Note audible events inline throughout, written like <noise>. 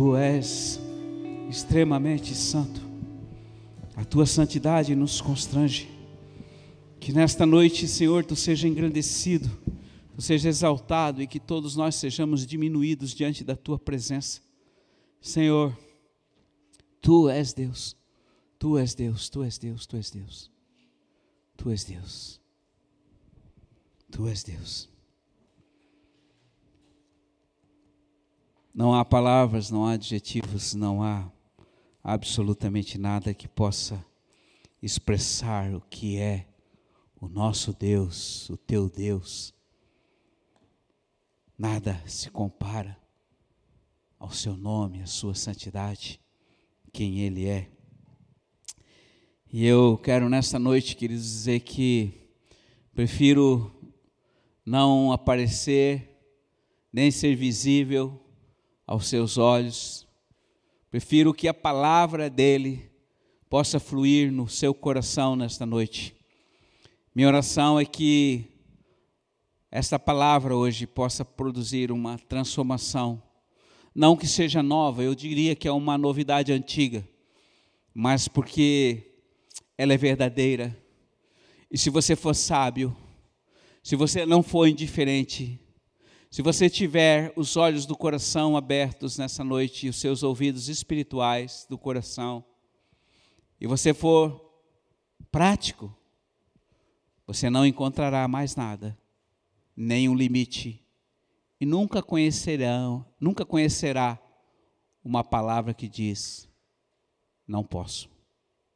Tu és extremamente santo. A tua santidade nos constrange. Que nesta noite, Senhor, tu seja engrandecido, tu seja exaltado e que todos nós sejamos diminuídos diante da tua presença. Senhor, tu és Deus. Tu és Deus, tu és Deus, tu és Deus. Tu és Deus. Tu és Deus. Não há palavras, não há adjetivos, não há absolutamente nada que possa expressar o que é o nosso Deus, o teu Deus. Nada se compara ao seu nome, à sua santidade, quem Ele é. E eu quero nesta noite, queridos, dizer que prefiro não aparecer, nem ser visível aos seus olhos, Prefiro que a palavra dele possa fluir no seu coração nesta noite. Minha oração é que esta palavra hoje possa produzir uma transformação. Não que seja nova, eu diria que é uma novidade antiga, mas porque ela é verdadeira. E se você for sábio, se você não for indiferente, se você tiver os olhos do coração abertos nessa noite e os seus ouvidos espirituais do coração, e você for prático, você não encontrará mais nada, nenhum limite, e nunca conhecerão, nunca conhecerá uma palavra que diz não posso,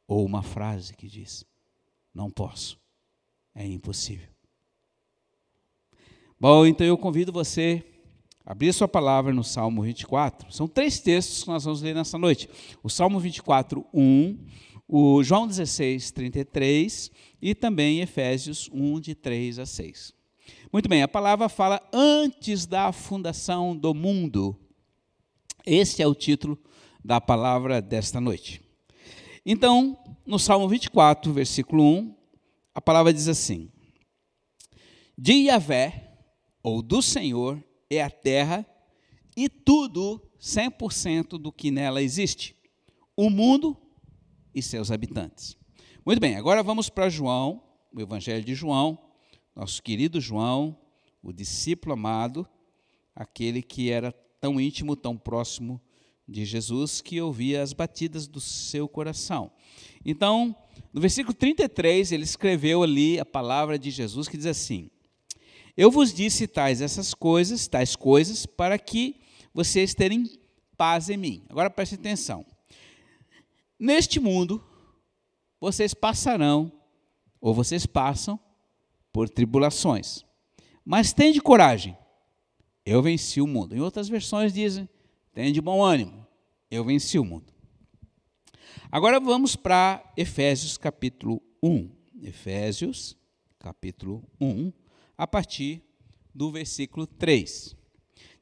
ou uma frase que diz não posso. É impossível. Bom, então eu convido você a abrir sua palavra no Salmo 24. São três textos que nós vamos ler nessa noite. O Salmo 24, 1, o João 16, 33 e também Efésios 1, de 3 a 6. Muito bem, a palavra fala antes da fundação do mundo. Este é o título da palavra desta noite. Então, no Salmo 24, versículo 1, a palavra diz assim: De ou do Senhor é a terra e tudo 100% do que nela existe, o mundo e seus habitantes. Muito bem, agora vamos para João, o Evangelho de João, nosso querido João, o discípulo amado, aquele que era tão íntimo, tão próximo de Jesus, que ouvia as batidas do seu coração. Então, no versículo 33, ele escreveu ali a palavra de Jesus que diz assim: eu vos disse tais essas coisas, tais coisas, para que vocês terem paz em mim. Agora preste atenção. Neste mundo, vocês passarão, ou vocês passam, por tribulações. Mas tende coragem, eu venci o mundo. Em outras versões dizem, tende bom ânimo, eu venci o mundo. Agora vamos para Efésios capítulo 1. Efésios capítulo 1 a partir do versículo 3.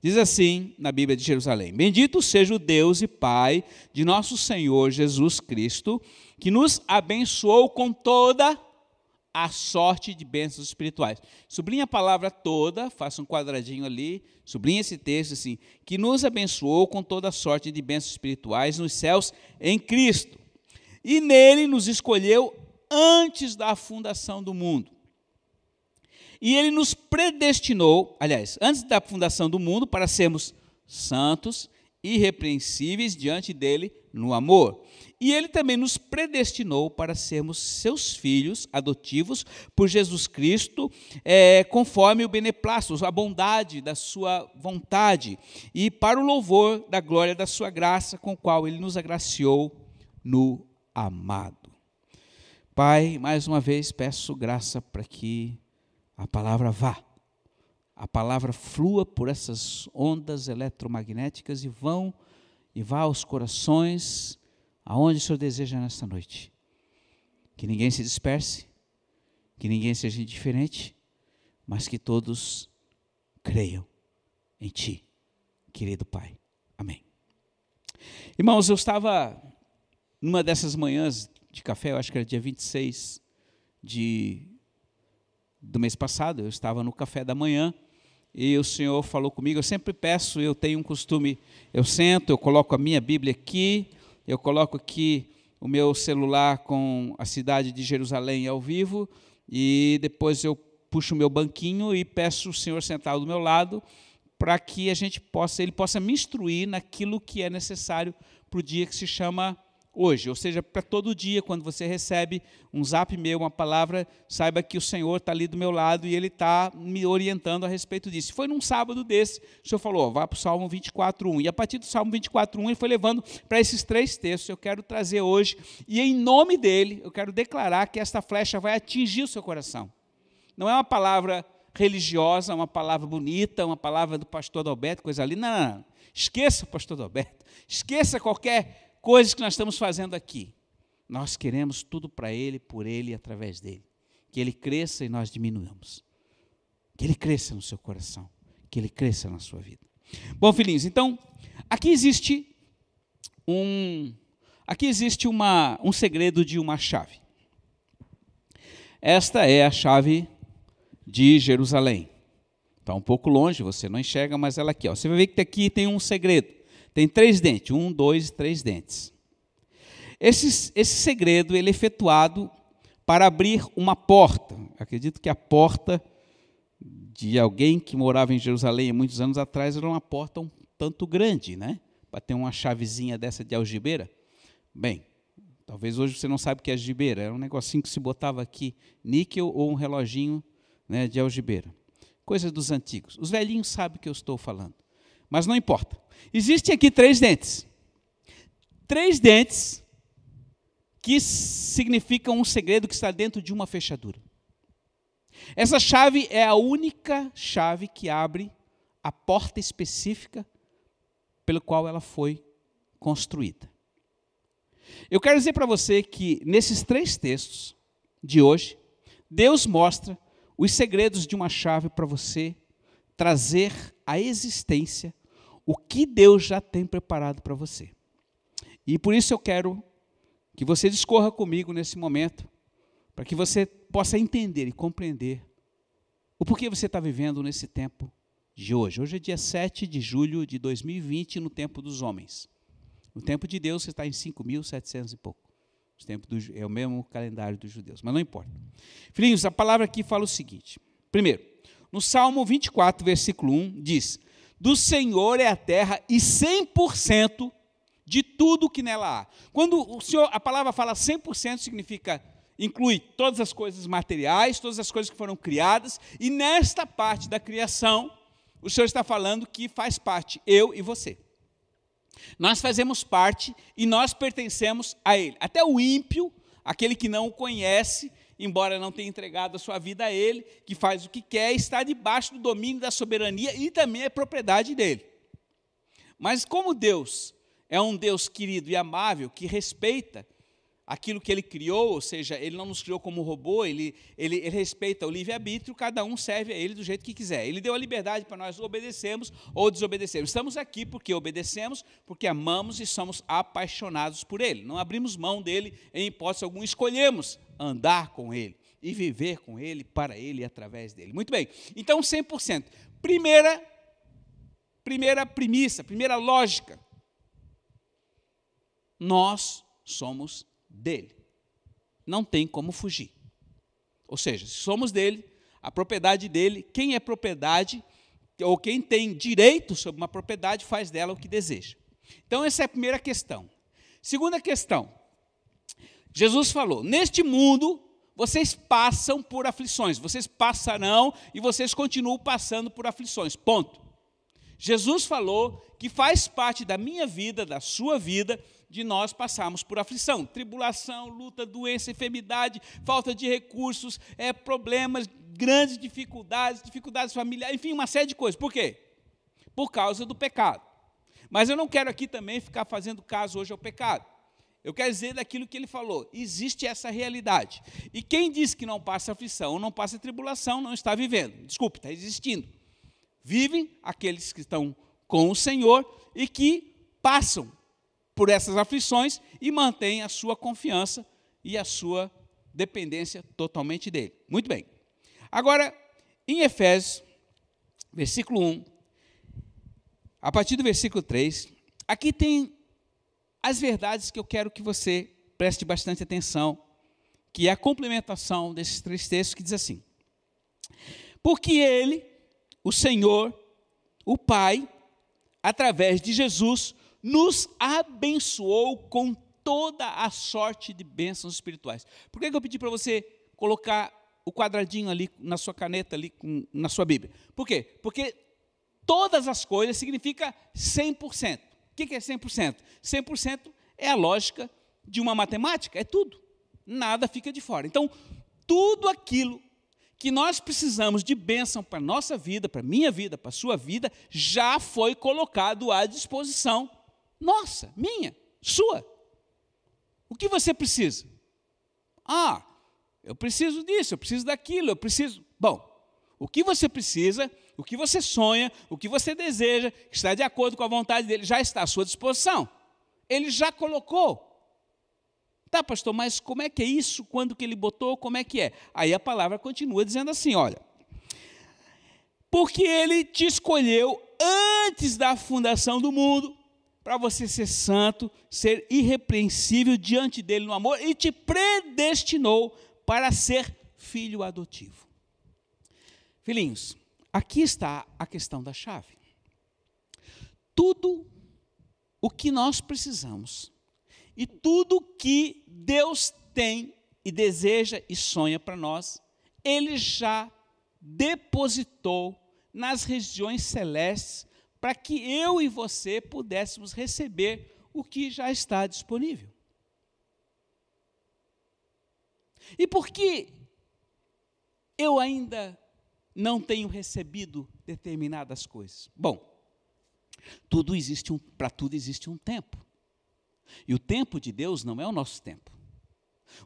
Diz assim na Bíblia de Jerusalém: Bendito seja o Deus e Pai de nosso Senhor Jesus Cristo, que nos abençoou com toda a sorte de bênçãos espirituais. Sublinha a palavra toda, faça um quadradinho ali, sublinha esse texto assim, que nos abençoou com toda a sorte de bênçãos espirituais nos céus em Cristo. E nele nos escolheu antes da fundação do mundo e ele nos predestinou, aliás, antes da fundação do mundo, para sermos santos, irrepreensíveis diante dele no amor. E ele também nos predestinou para sermos seus filhos adotivos por Jesus Cristo, é, conforme o beneplácito, a bondade da sua vontade, e para o louvor da glória da sua graça, com qual ele nos agraciou no amado. Pai, mais uma vez peço graça para que a palavra vá. A palavra flua por essas ondas eletromagnéticas e vão e vá aos corações aonde o Senhor deseja nesta noite. Que ninguém se disperse, que ninguém seja indiferente, mas que todos creiam em Ti, querido Pai. Amém. Irmãos, eu estava numa dessas manhãs de café, eu acho que era dia 26 de do mês passado, eu estava no café da manhã e o Senhor falou comigo. Eu sempre peço, eu tenho um costume, eu sento, eu coloco a minha Bíblia aqui, eu coloco aqui o meu celular com a cidade de Jerusalém ao vivo, e depois eu puxo o meu banquinho e peço o Senhor sentado do meu lado, para que a gente possa, ele possa me instruir naquilo que é necessário para o dia que se chama hoje, ou seja, para todo dia, quando você recebe um zap meu, uma palavra, saiba que o Senhor está ali do meu lado e Ele está me orientando a respeito disso. Foi num sábado desse, o Senhor falou, ó, vá para o Salmo 24.1, e a partir do Salmo 24.1 ele foi levando para esses três textos, eu quero trazer hoje, e em nome dEle, eu quero declarar que esta flecha vai atingir o seu coração. Não é uma palavra religiosa, uma palavra bonita, uma palavra do pastor Adalberto, coisa ali, não, não, não. esqueça o pastor Adalberto, esqueça qualquer coisas que nós estamos fazendo aqui. Nós queremos tudo para Ele, por Ele e através dele. Que Ele cresça e nós diminuamos. Que Ele cresça no seu coração. Que Ele cresça na sua vida. Bom, filhinhos, então, aqui existe um. Aqui existe uma, um segredo de uma chave. Esta é a chave de Jerusalém. Está um pouco longe, você não enxerga, mas ela aqui. Ó. Você vai ver que aqui tem um segredo. Tem três dentes, um, dois, três dentes. Esse, esse segredo ele é efetuado para abrir uma porta. Acredito que a porta de alguém que morava em Jerusalém muitos anos atrás era uma porta um tanto grande, né? Para ter uma chavezinha dessa de algibeira. Bem, talvez hoje você não sabe o que é algibeira. Era um negocinho que se botava aqui, níquel ou um reloginho né, de algibeira. Coisa dos antigos. Os velhinhos sabem o que eu estou falando. Mas não importa. Existem aqui três dentes. Três dentes que significam um segredo que está dentro de uma fechadura. Essa chave é a única chave que abre a porta específica pelo qual ela foi construída. Eu quero dizer para você que nesses três textos de hoje, Deus mostra os segredos de uma chave para você trazer à existência o que Deus já tem preparado para você. E por isso eu quero que você discorra comigo nesse momento, para que você possa entender e compreender o porquê você está vivendo nesse tempo de hoje. Hoje é dia 7 de julho de 2020, no tempo dos homens. No tempo de Deus, você está em 5.700 e pouco. O tempo do, é o mesmo calendário dos judeus, mas não importa. Filhinhos, a palavra aqui fala o seguinte. Primeiro, no Salmo 24, versículo 1, diz: do Senhor é a terra e 100% de tudo que nela há. Quando o Senhor, a palavra fala 100%, significa inclui todas as coisas materiais, todas as coisas que foram criadas, e nesta parte da criação, o Senhor está falando que faz parte eu e você. Nós fazemos parte e nós pertencemos a Ele. Até o ímpio, aquele que não o conhece, embora não tenha entregado a sua vida a Ele, que faz o que quer, está debaixo do domínio da soberania e também é propriedade dele. Mas como Deus é um Deus querido e amável, que respeita aquilo que ele criou, ou seja, ele não nos criou como robô, ele, ele, ele respeita o livre-arbítrio, cada um serve a ele do jeito que quiser. Ele deu a liberdade para nós obedecermos ou desobedecermos. Estamos aqui porque obedecemos, porque amamos e somos apaixonados por ele. Não abrimos mão dele em hipótese alguma, escolhemos andar com Ele e viver com Ele, para Ele e através dele. Muito bem, então 100%. Primeira, primeira premissa, primeira lógica. Nós somos dele. Não tem como fugir. Ou seja, se somos dele, a propriedade dele, quem é propriedade, ou quem tem direito sobre uma propriedade, faz dela o que deseja. Então, essa é a primeira questão. Segunda questão, Jesus falou: Neste mundo vocês passam por aflições, vocês passarão e vocês continuam passando por aflições. Ponto. Jesus falou que faz parte da minha vida, da sua vida, de nós passarmos por aflição, tribulação, luta, doença, enfermidade, falta de recursos, é, problemas, grandes dificuldades, dificuldades familiares, enfim, uma série de coisas. Por quê? Por causa do pecado. Mas eu não quero aqui também ficar fazendo caso hoje ao pecado. Eu quero dizer daquilo que ele falou. Existe essa realidade. E quem diz que não passa aflição, não passa tribulação, não está vivendo. Desculpe, está existindo. Vivem aqueles que estão com o Senhor e que passam por essas aflições e mantêm a sua confiança e a sua dependência totalmente dele. Muito bem. Agora, em Efésios, versículo 1, a partir do versículo 3, aqui tem as verdades que eu quero que você preste bastante atenção, que é a complementação desses três textos que diz assim: Porque ele, o Senhor, o Pai, através de Jesus, nos abençoou com toda a sorte de bênçãos espirituais. Por que, eu pedi para você colocar o quadradinho ali na sua caneta, ali na sua Bíblia? Por quê? Porque todas as coisas significa 100%. O que é 100%? 100% é a lógica de uma matemática, é tudo. Nada fica de fora. Então, tudo aquilo que nós precisamos de bênção para a nossa vida, para a minha vida, para a sua vida, já foi colocado à disposição nossa, minha, sua. O que você precisa? Ah, eu preciso disso, eu preciso daquilo, eu preciso. Bom, o que você precisa, o que você sonha, o que você deseja, que está de acordo com a vontade dele, já está à sua disposição. Ele já colocou. Tá, pastor, mas como é que é isso? Quando que ele botou? Como é que é? Aí a palavra continua dizendo assim: olha. Porque ele te escolheu antes da fundação do mundo para você ser santo, ser irrepreensível diante dele no amor e te predestinou para ser filho adotivo. Filhinhos, aqui está a questão da chave. Tudo o que nós precisamos e tudo que Deus tem e deseja e sonha para nós, Ele já depositou nas regiões celestes para que eu e você pudéssemos receber o que já está disponível. E por que eu ainda não tenho recebido determinadas coisas? Bom, tudo existe um, para tudo existe um tempo. E o tempo de Deus não é o nosso tempo.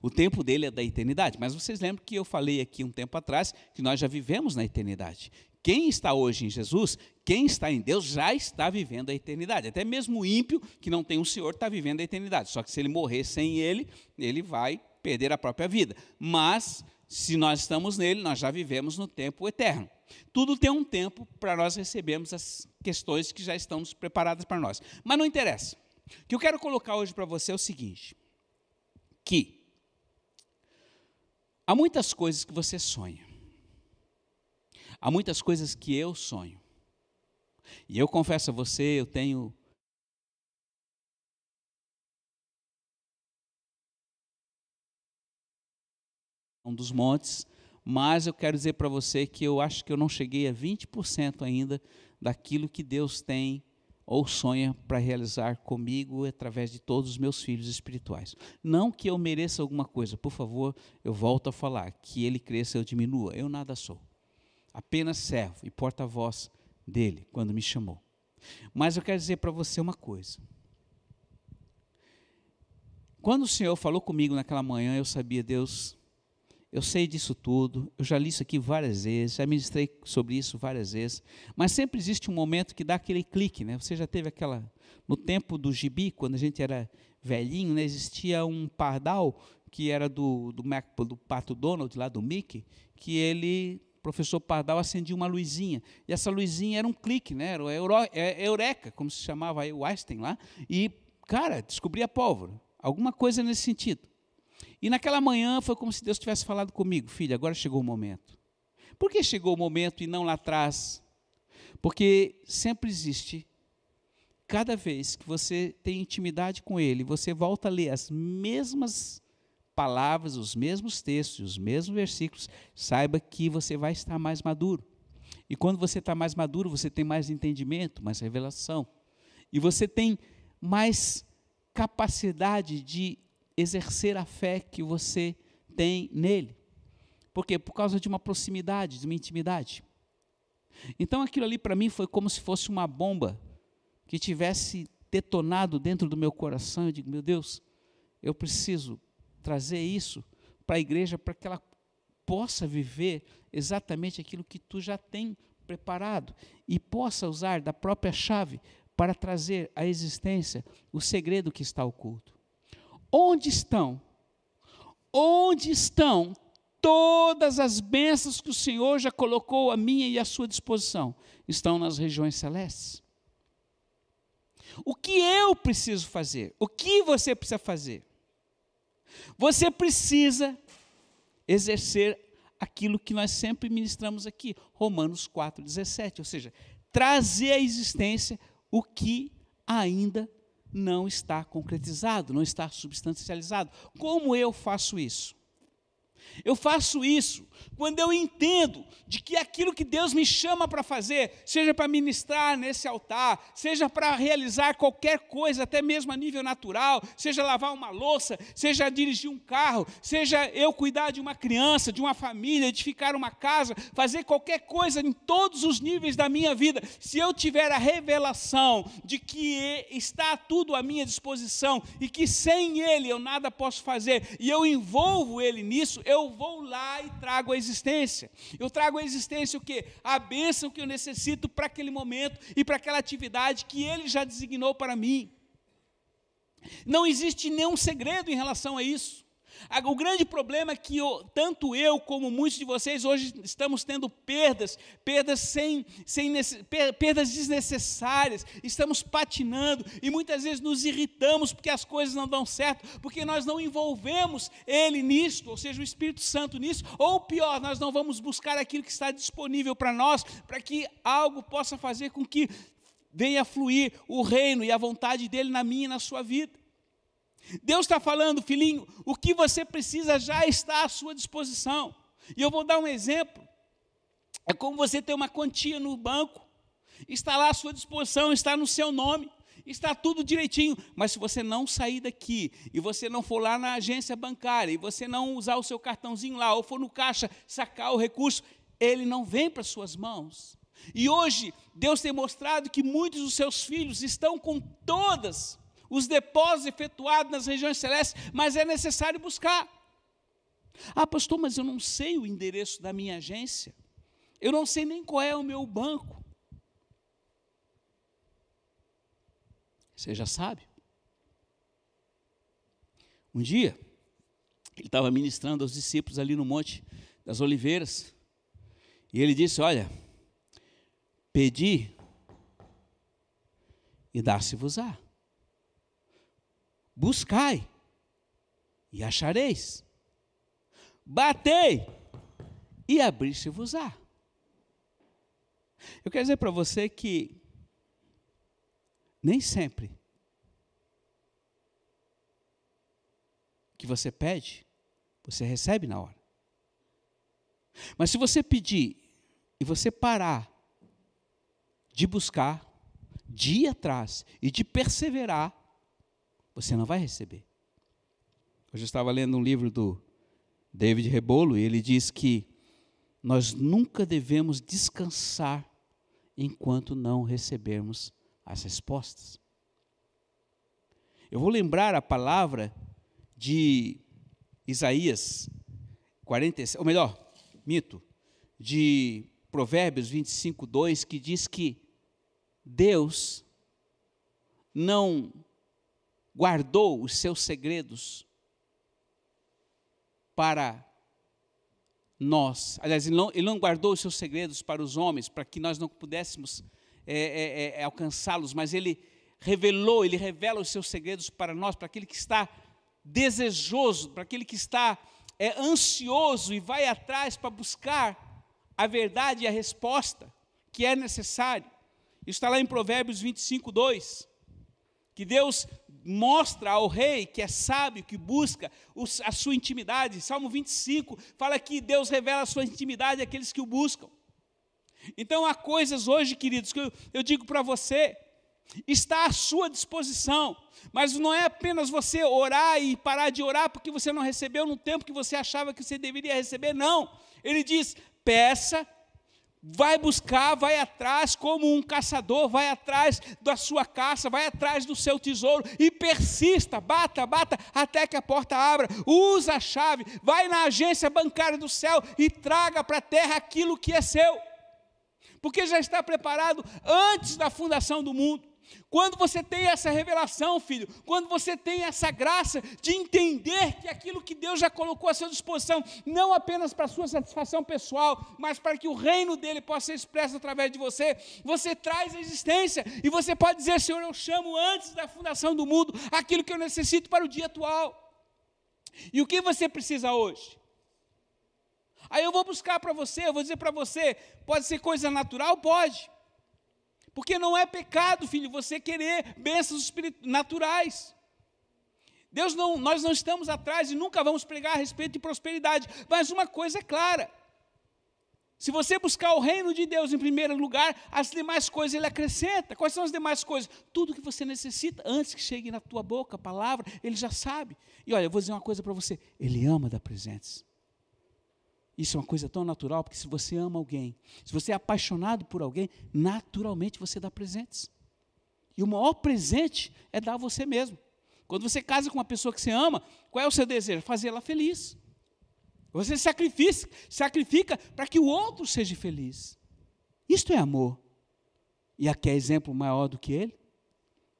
O tempo dele é da eternidade. Mas vocês lembram que eu falei aqui um tempo atrás que nós já vivemos na eternidade. Quem está hoje em Jesus, quem está em Deus, já está vivendo a eternidade. Até mesmo o ímpio, que não tem um Senhor, está vivendo a eternidade. Só que se ele morrer sem ele, ele vai perder a própria vida. Mas, se nós estamos nele, nós já vivemos no tempo eterno. Tudo tem um tempo para nós recebermos as questões que já estão preparadas para nós. Mas não interessa. O que eu quero colocar hoje para você é o seguinte: que há muitas coisas que você sonha. Há muitas coisas que eu sonho. E eu confesso a você, eu tenho um dos montes, mas eu quero dizer para você que eu acho que eu não cheguei a 20% ainda daquilo que Deus tem ou sonha para realizar comigo através de todos os meus filhos espirituais. Não que eu mereça alguma coisa, por favor, eu volto a falar, que ele cresça, eu diminua, eu nada sou apenas servo e porta-voz dele quando me chamou. Mas eu quero dizer para você uma coisa. Quando o Senhor falou comigo naquela manhã, eu sabia, Deus, eu sei disso tudo, eu já li isso aqui várias vezes, já ministrei sobre isso várias vezes, mas sempre existe um momento que dá aquele clique, né? Você já teve aquela. No tempo do gibi, quando a gente era velhinho, né, existia um pardal que era do, do, Mac, do Pato Donald, lá do Mickey, que ele professor Pardal acendia uma luzinha. E essa luzinha era um clique, né? era Euro, é, Eureka, como se chamava aí o Einstein lá. E, cara, descobria pólvora. Alguma coisa nesse sentido. E naquela manhã foi como se Deus tivesse falado comigo, filho, agora chegou o momento. Por que chegou o momento e não lá atrás? Porque sempre existe, cada vez que você tem intimidade com Ele, você volta a ler as mesmas palavras, os mesmos textos, os mesmos versículos, saiba que você vai estar mais maduro. E quando você está mais maduro, você tem mais entendimento, mais revelação. E você tem mais capacidade de exercer a fé que você tem nele. Por quê? Por causa de uma proximidade, de uma intimidade. Então aquilo ali para mim foi como se fosse uma bomba que tivesse detonado dentro do meu coração. Eu digo, meu Deus, eu preciso trazer isso para a igreja para que ela possa viver exatamente aquilo que tu já tem preparado e possa usar da própria chave para trazer à existência o segredo que está oculto. Onde estão? Onde estão todas as bênçãos que o Senhor já colocou à minha e à sua disposição estão nas regiões celestes. O que eu preciso fazer? O que você precisa fazer? Você precisa exercer aquilo que nós sempre ministramos aqui, Romanos 4,17, ou seja, trazer à existência o que ainda não está concretizado, não está substancializado. Como eu faço isso? Eu faço isso quando eu entendo de que aquilo que Deus me chama para fazer, seja para ministrar nesse altar, seja para realizar qualquer coisa, até mesmo a nível natural, seja lavar uma louça, seja dirigir um carro, seja eu cuidar de uma criança, de uma família, edificar uma casa, fazer qualquer coisa em todos os níveis da minha vida, se eu tiver a revelação de que está tudo à minha disposição e que sem Ele eu nada posso fazer, e eu envolvo Ele nisso, eu vou lá e trago a existência. Eu trago à existência o quê? A bênção que eu necessito para aquele momento e para aquela atividade que Ele já designou para mim. Não existe nenhum segredo em relação a isso. O grande problema é que eu, tanto eu como muitos de vocês hoje estamos tendo perdas, perdas sem, sem perdas desnecessárias, estamos patinando e muitas vezes nos irritamos porque as coisas não dão certo, porque nós não envolvemos Ele nisto, ou seja, o Espírito Santo nisso, ou pior, nós não vamos buscar aquilo que está disponível para nós, para que algo possa fazer com que venha fluir o reino e a vontade dele na minha e na sua vida. Deus está falando, filhinho, o que você precisa já está à sua disposição. E eu vou dar um exemplo. É como você ter uma quantia no banco, está lá à sua disposição, está no seu nome, está tudo direitinho. Mas se você não sair daqui e você não for lá na agência bancária e você não usar o seu cartãozinho lá ou for no caixa sacar o recurso, ele não vem para suas mãos. E hoje Deus tem mostrado que muitos dos seus filhos estão com todas os depósitos efetuados nas regiões celestes, mas é necessário buscar. Ah, pastor, mas eu não sei o endereço da minha agência, eu não sei nem qual é o meu banco. Você já sabe. Um dia, ele estava ministrando aos discípulos ali no Monte das Oliveiras, e ele disse: Olha, pedi e dá-se-vos-á. Buscai e achareis. Batei e abrir-se-vos-á. Eu quero dizer para você que nem sempre que você pede, você recebe na hora. Mas se você pedir e você parar de buscar, de ir atrás e de perseverar, você não vai receber. Hoje eu estava lendo um livro do David Rebolo e ele diz que nós nunca devemos descansar enquanto não recebermos as respostas. Eu vou lembrar a palavra de Isaías 46, ou melhor, mito, de Provérbios 25, 2, que diz que Deus não guardou os seus segredos para nós. Aliás, ele não, ele não, guardou os seus segredos para os homens, para que nós não pudéssemos é, é, é, alcançá-los, mas ele revelou, ele revela os seus segredos para nós, para aquele que está desejoso, para aquele que está é, ansioso e vai atrás para buscar a verdade e a resposta que é necessário. Isso está lá em Provérbios 25, 2. Que Deus mostra ao rei que é sábio, que busca a sua intimidade. Salmo 25 fala que Deus revela a sua intimidade àqueles que o buscam. Então há coisas hoje, queridos, que eu, eu digo para você, está à sua disposição, mas não é apenas você orar e parar de orar porque você não recebeu no tempo que você achava que você deveria receber, não. Ele diz: peça vai buscar, vai atrás, como um caçador, vai atrás da sua caça, vai atrás do seu tesouro e persista, bata, bata, até que a porta abra. Usa a chave, vai na agência bancária do céu e traga para a terra aquilo que é seu, porque já está preparado antes da fundação do mundo. Quando você tem essa revelação, filho, quando você tem essa graça de entender que aquilo que Deus já colocou à sua disposição, não apenas para a sua satisfação pessoal, mas para que o reino dele possa ser expresso através de você, você traz a existência e você pode dizer: Senhor, eu chamo antes da fundação do mundo aquilo que eu necessito para o dia atual. E o que você precisa hoje? Aí eu vou buscar para você, eu vou dizer para você: pode ser coisa natural? Pode. Porque não é pecado, filho, você querer bênçãos naturais. Deus não, nós não estamos atrás e nunca vamos pregar a respeito de prosperidade, mas uma coisa é clara: se você buscar o reino de Deus em primeiro lugar, as demais coisas ele acrescenta. Quais são as demais coisas? Tudo que você necessita antes que chegue na tua boca a palavra, ele já sabe. E olha, eu vou dizer uma coisa para você: ele ama dar presentes. Isso é uma coisa tão natural, porque se você ama alguém, se você é apaixonado por alguém, naturalmente você dá presentes. E o maior presente é dar a você mesmo. Quando você casa com uma pessoa que você ama, qual é o seu desejo? Fazer ela feliz. Você sacrifica, sacrifica para que o outro seja feliz. Isto é amor. E aqui é exemplo maior do que ele?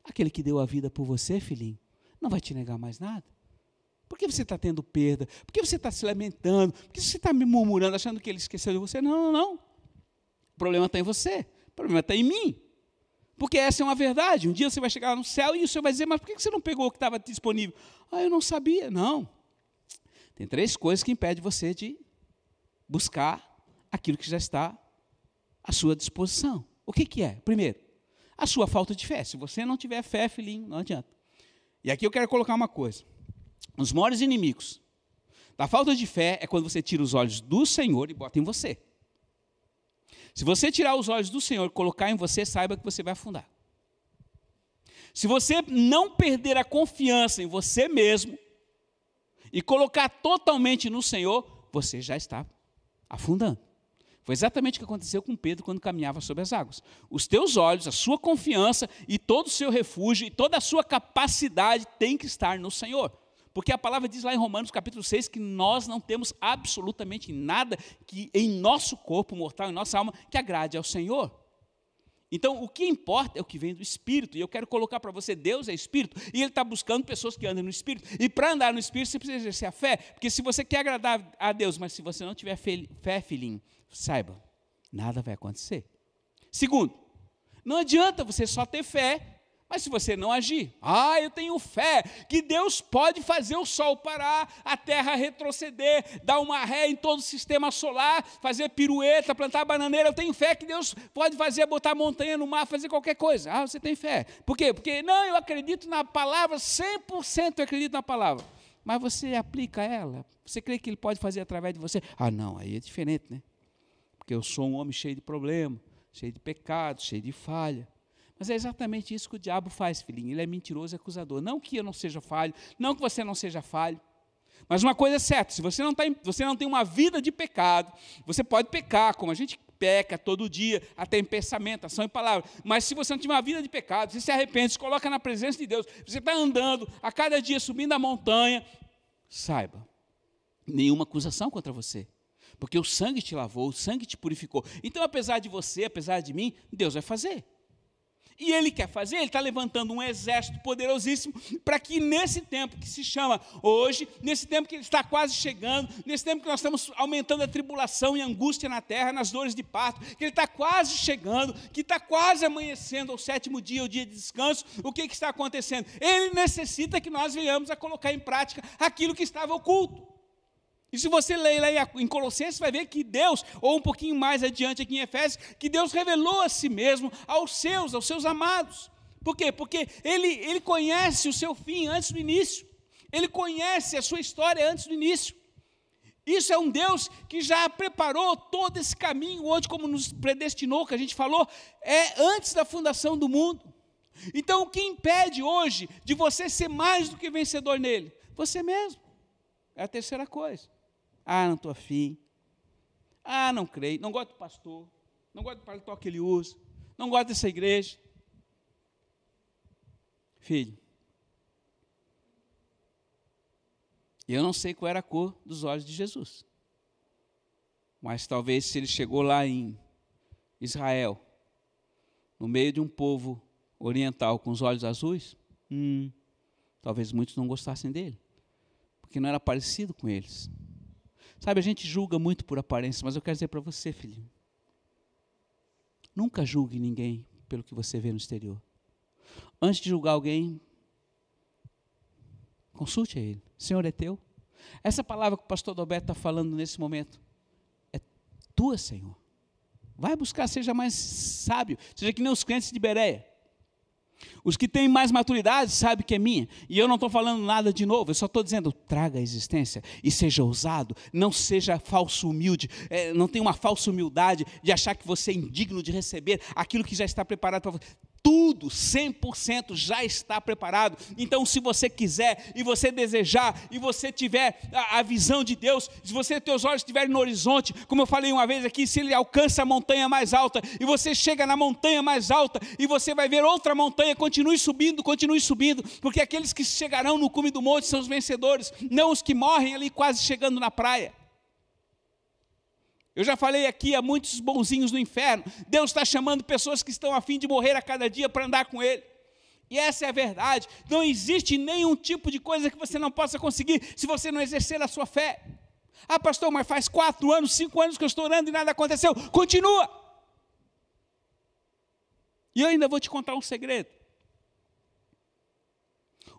Aquele que deu a vida por você, filhinho, não vai te negar mais nada. Por que você está tendo perda? Por que você está se lamentando? Por que você está me murmurando, achando que ele esqueceu de você? Não, não, não. O problema está em você. O problema está em mim. Porque essa é uma verdade. Um dia você vai chegar no céu e o Senhor vai dizer, mas por que você não pegou o que estava disponível? Ah, eu não sabia. Não. Tem três coisas que impedem você de buscar aquilo que já está à sua disposição. O que, que é? Primeiro, a sua falta de fé. Se você não tiver fé, filhinho, não adianta. E aqui eu quero colocar uma coisa. Os maiores inimigos da falta de fé é quando você tira os olhos do Senhor e bota em você. Se você tirar os olhos do Senhor e colocar em você, saiba que você vai afundar. Se você não perder a confiança em você mesmo e colocar totalmente no Senhor, você já está afundando. Foi exatamente o que aconteceu com Pedro quando caminhava sobre as águas. Os teus olhos, a sua confiança e todo o seu refúgio e toda a sua capacidade tem que estar no Senhor. Porque a palavra diz lá em Romanos capítulo 6 que nós não temos absolutamente nada que em nosso corpo mortal, em nossa alma, que agrade ao Senhor. Então, o que importa é o que vem do Espírito. E eu quero colocar para você: Deus é Espírito, e Ele está buscando pessoas que andam no Espírito. E para andar no Espírito, você precisa exercer a fé. Porque se você quer agradar a Deus, mas se você não tiver fé, filhinho, saiba, nada vai acontecer. Segundo, não adianta você só ter fé mas se você não agir, ah, eu tenho fé que Deus pode fazer o sol parar, a terra retroceder, dar uma ré em todo o sistema solar, fazer pirueta, plantar bananeira. Eu tenho fé que Deus pode fazer, botar montanha no mar, fazer qualquer coisa. Ah, você tem fé. Por quê? Porque não, eu acredito na palavra, 100% eu acredito na palavra. Mas você aplica ela? Você crê que Ele pode fazer através de você? Ah, não, aí é diferente, né? Porque eu sou um homem cheio de problema, cheio de pecado, cheio de falha. Mas é exatamente isso que o diabo faz, filhinho. Ele é mentiroso e acusador. Não que eu não seja falho, não que você não seja falho. Mas uma coisa é certa: se você não, tá, você não tem uma vida de pecado, você pode pecar, como a gente peca todo dia, até em pensamento, ação e palavra. Mas se você não tiver uma vida de pecado, você se arrepende, se coloca na presença de Deus, você está andando a cada dia subindo a montanha, saiba, nenhuma acusação contra você. Porque o sangue te lavou, o sangue te purificou. Então, apesar de você, apesar de mim, Deus vai fazer. E ele quer fazer, ele está levantando um exército poderosíssimo para que nesse tempo que se chama hoje, nesse tempo que ele está quase chegando, nesse tempo que nós estamos aumentando a tribulação e angústia na terra, nas dores de parto, que ele está quase chegando, que está quase amanhecendo ao sétimo dia, o dia de descanso, o que, que está acontecendo? Ele necessita que nós venhamos a colocar em prática aquilo que estava oculto. E se você ler lá em Colossenses, vai ver que Deus, ou um pouquinho mais adiante aqui em Efésios, que Deus revelou a si mesmo aos seus, aos seus amados. Por quê? Porque ele, ele conhece o seu fim antes do início. Ele conhece a sua história antes do início. Isso é um Deus que já preparou todo esse caminho, onde, como nos predestinou, que a gente falou, é antes da fundação do mundo. Então, o que impede hoje de você ser mais do que vencedor nele? Você mesmo. É a terceira coisa. Ah, não estou afim. Ah, não creio. Não gosto do pastor. Não gosto do paletó que ele usa. Não gosto dessa igreja. Filho, eu não sei qual era a cor dos olhos de Jesus. Mas talvez se ele chegou lá em Israel, no meio de um povo oriental com os olhos azuis, hum, talvez muitos não gostassem dele, porque não era parecido com eles. Sabe, a gente julga muito por aparência, mas eu quero dizer para você, filhinho, nunca julgue ninguém pelo que você vê no exterior. Antes de julgar alguém, consulte a ele. Senhor é teu. Essa palavra que o pastor Doberto está falando nesse momento é tua, Senhor. Vai buscar, seja mais sábio, seja que nem os crentes de Bereia. Os que têm mais maturidade sabem que é minha. E eu não estou falando nada de novo, eu só estou dizendo, traga a existência e seja ousado, não seja falso humilde, é, não tenha uma falsa humildade de achar que você é indigno de receber aquilo que já está preparado para você tudo 100% já está preparado. Então, se você quiser e você desejar e você tiver a, a, visão de Deus, se você teus olhos estiverem no horizonte, como eu falei uma vez aqui, se ele alcança a montanha mais alta e você chega na montanha mais alta e você vai ver outra montanha, continue subindo, continue subindo, porque aqueles que chegarão no cume do monte são os vencedores, não os que morrem ali quase chegando na praia. Eu já falei aqui há muitos bonzinhos no inferno. Deus está chamando pessoas que estão a fim de morrer a cada dia para andar com Ele. E essa é a verdade. Não existe nenhum tipo de coisa que você não possa conseguir se você não exercer a sua fé. Ah, pastor, mas faz quatro anos, cinco anos que eu estou orando e nada aconteceu. Continua. E eu ainda vou te contar um segredo.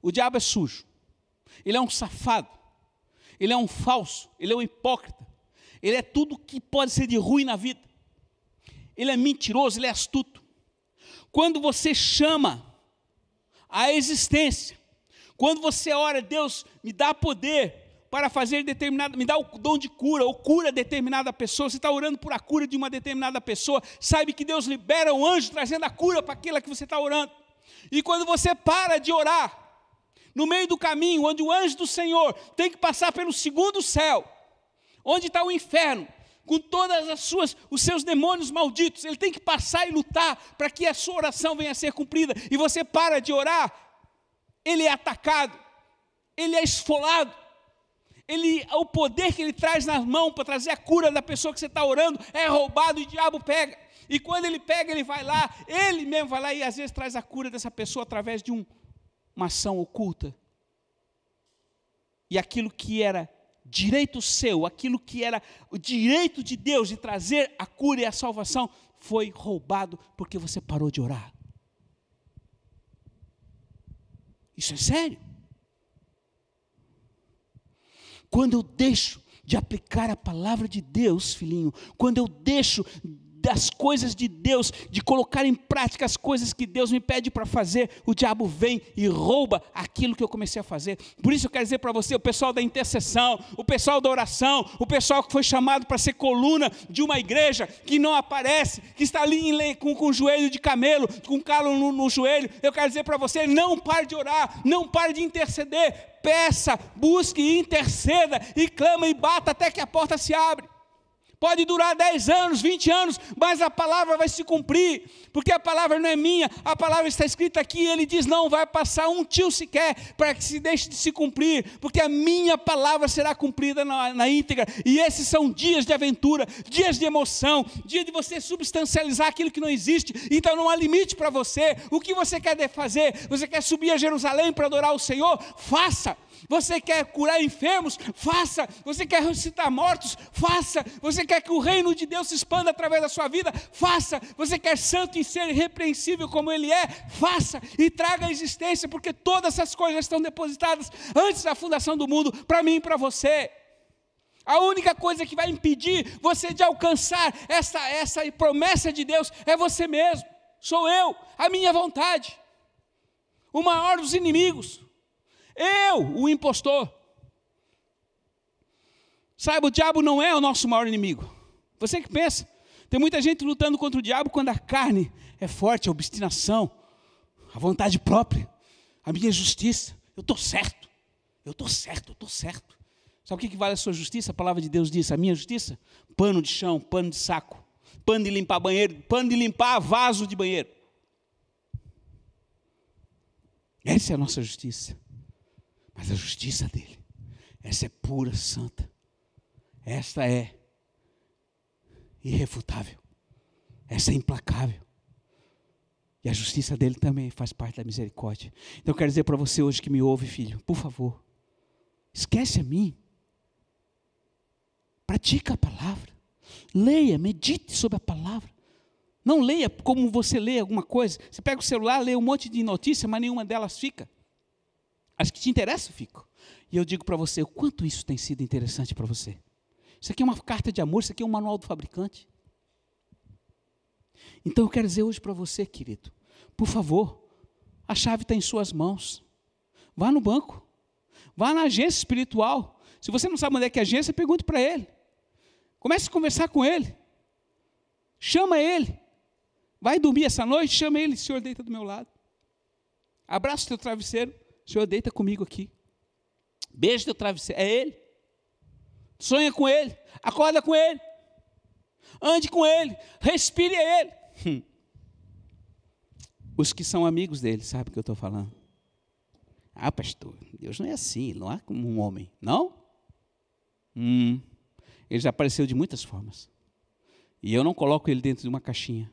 O diabo é sujo. Ele é um safado. Ele é um falso. Ele é um hipócrita. Ele é tudo que pode ser de ruim na vida. Ele é mentiroso, ele é astuto. Quando você chama a existência, quando você ora, Deus me dá poder para fazer determinada, me dá o dom de cura, ou cura determinada pessoa, você está orando por a cura de uma determinada pessoa, sabe que Deus libera um anjo trazendo a cura para aquela que você está orando. E quando você para de orar, no meio do caminho, onde o anjo do Senhor tem que passar pelo segundo céu, Onde está o inferno? Com todas as suas, os seus demônios malditos, ele tem que passar e lutar para que a sua oração venha a ser cumprida. E você para de orar, ele é atacado, ele é esfolado. Ele, o poder que ele traz nas mãos para trazer a cura da pessoa que você está orando é roubado e o diabo pega. E quando ele pega, ele vai lá, ele mesmo vai lá e às vezes traz a cura dessa pessoa através de um, uma ação oculta. E aquilo que era direito seu, aquilo que era o direito de Deus de trazer a cura e a salvação, foi roubado porque você parou de orar. Isso é sério. Quando eu deixo de aplicar a palavra de Deus, filhinho, quando eu deixo das coisas de Deus, de colocar em prática as coisas que Deus me pede para fazer, o diabo vem e rouba aquilo que eu comecei a fazer. Por isso eu quero dizer para você, o pessoal da intercessão, o pessoal da oração, o pessoal que foi chamado para ser coluna de uma igreja, que não aparece, que está ali com, com o joelho de camelo, com calo no, no joelho, eu quero dizer para você, não pare de orar, não pare de interceder, peça, busque, interceda e clama e bata até que a porta se abre. Pode durar 10 anos, 20 anos, mas a palavra vai se cumprir, porque a palavra não é minha, a palavra está escrita aqui, ele diz: não vai passar um tio sequer para que se deixe de se cumprir, porque a minha palavra será cumprida na, na íntegra, e esses são dias de aventura, dias de emoção, dia de você substancializar aquilo que não existe, então não há limite para você. O que você quer fazer? Você quer subir a Jerusalém para adorar o Senhor? Faça. Você quer curar enfermos? Faça. Você quer ressuscitar mortos? Faça. Você quer que o reino de Deus se expanda através da sua vida? Faça. Você quer santo e ser irrepreensível como Ele é? Faça. E traga a existência, porque todas essas coisas estão depositadas antes da fundação do mundo, para mim e para você. A única coisa que vai impedir você de alcançar essa, essa promessa de Deus é você mesmo. Sou eu, a minha vontade. O maior dos inimigos. Eu, o impostor. Saiba, o diabo não é o nosso maior inimigo. Você que pensa. Tem muita gente lutando contra o diabo quando a carne é forte, a obstinação, a vontade própria, a minha justiça. Eu estou certo. Eu estou certo, eu estou certo. Sabe o que vale a sua justiça? A palavra de Deus diz: a minha justiça? Pano de chão, pano de saco, pano de limpar banheiro, pano de limpar vaso de banheiro. Essa é a nossa justiça. Mas a justiça dele, essa é pura, santa. Esta é irrefutável. Essa é implacável. E a justiça dele também faz parte da misericórdia. Então eu quero dizer para você hoje que me ouve, filho, por favor, esquece a mim. Pratica a palavra. Leia, medite sobre a palavra. Não leia como você lê alguma coisa. Você pega o celular, lê um monte de notícias, mas nenhuma delas fica. As que te interessam ficam. E eu digo para você, o quanto isso tem sido interessante para você. Isso aqui é uma carta de amor, isso aqui é um manual do fabricante. Então eu quero dizer hoje para você, querido, por favor, a chave está em suas mãos. Vá no banco, vá na agência espiritual. Se você não sabe onde é que é a agência, pergunte para ele. Comece a conversar com ele. Chama ele. Vai dormir essa noite, chama ele, Senhor, deita do meu lado. Abraça o teu travesseiro, Senhor, deita comigo aqui. Beija teu travesseiro, é ele. Sonha com ele, acorda com ele. Ande com ele, respire ele. Hum. <laughs> Os que são amigos dele, sabe o que eu estou falando? Ah, pastor, Deus não é assim, não é como um homem, não? Hum, ele já apareceu de muitas formas. E eu não coloco ele dentro de uma caixinha,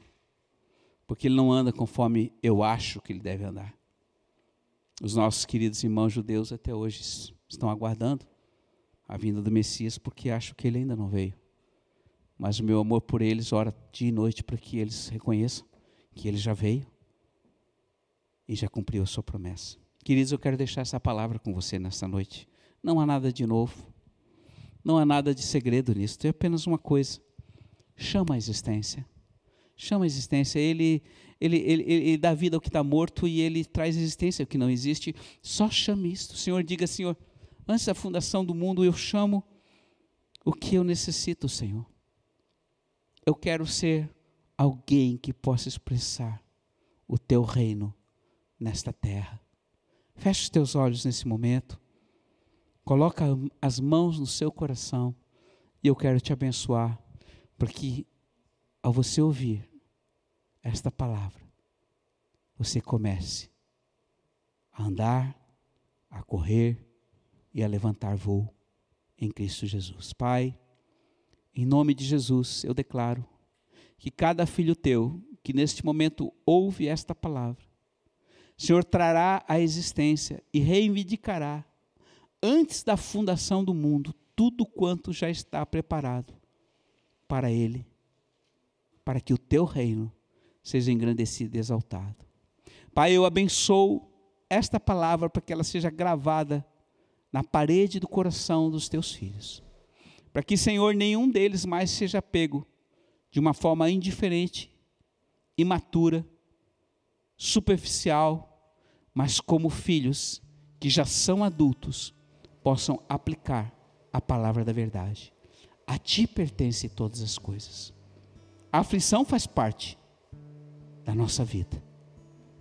porque ele não anda conforme eu acho que ele deve andar. Os nossos queridos irmãos judeus até hoje estão aguardando a vinda do Messias, porque acham que ele ainda não veio. Mas o meu amor por eles ora dia e noite para que eles reconheçam que ele já veio e já cumpriu a sua promessa. Queridos, eu quero deixar essa palavra com você nesta noite. Não há nada de novo, não há nada de segredo nisso, tem apenas uma coisa: chama a existência. Chama a existência. Ele, ele, ele, ele dá vida ao que está morto e ele traz existência ao que não existe. Só chame isto. O Senhor diga, Senhor, antes da fundação do mundo eu chamo o que eu necessito, Senhor. Eu quero ser alguém que possa expressar o teu reino nesta terra. Feche os teus olhos nesse momento. Coloca as mãos no seu coração e eu quero te abençoar, porque ao você ouvir esta palavra, você comece a andar, a correr e a levantar voo em Cristo Jesus. Pai, em nome de Jesus, eu declaro que cada filho teu que neste momento ouve esta palavra, Senhor trará à existência e reivindicará, antes da fundação do mundo, tudo quanto já está preparado para Ele, para que o teu reino seja engrandecido e exaltado. Pai, eu abençoo esta palavra para que ela seja gravada na parede do coração dos teus filhos para que, Senhor, nenhum deles mais seja pego de uma forma indiferente, imatura, superficial, mas como filhos que já são adultos, possam aplicar a palavra da verdade. A ti pertence todas as coisas. A aflição faz parte da nossa vida,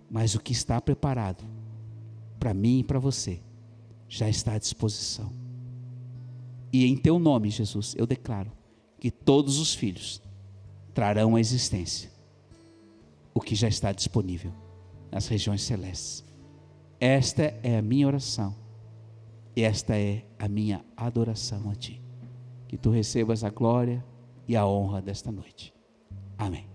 mas o que está preparado para mim e para você já está à disposição. E em teu nome, Jesus, eu declaro que todos os filhos trarão à existência o que já está disponível nas regiões celestes. Esta é a minha oração e esta é a minha adoração a Ti. Que Tu recebas a glória e a honra desta noite. Amém.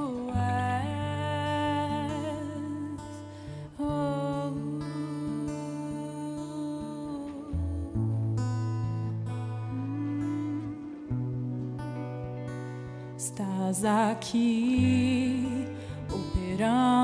aqui operando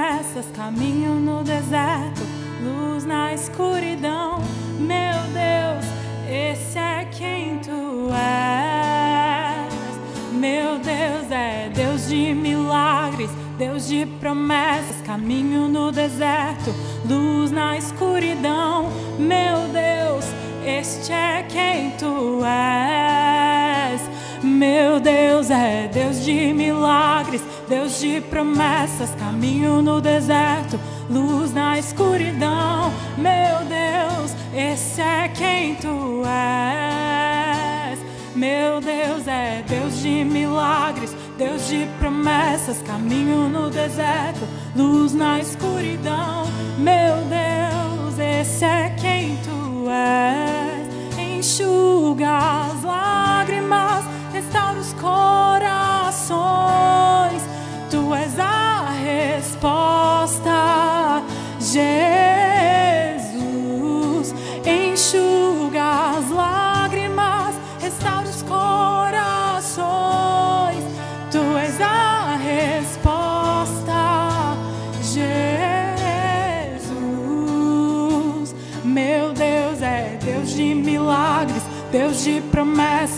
promessas, caminho no deserto, luz na escuridão. Meu Deus, esse é quem tu és. Meu Deus é Deus de milagres, Deus de promessas, caminho no deserto, luz na escuridão. Meu Deus, este é quem tu és. Meu Deus é Deus de milagres, Deus de promessas, caminho no deserto, luz na escuridão. Meu Deus, esse é quem tu és. Meu Deus é Deus de milagres, Deus de promessas, caminho no deserto, luz na escuridão. Meu Deus, esse é quem tu és. Enxuga as lágrimas, restaura os corações. Tu és a resposta, Jesus. Enxuga as lágrimas, restaura os corações. Tu és a resposta, Jesus. Meu Deus é Deus de milagres, Deus de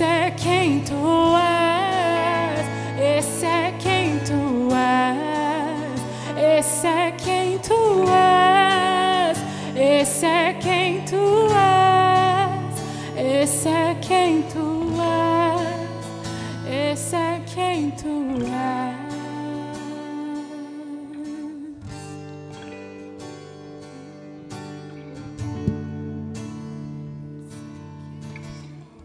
Esse é quem tu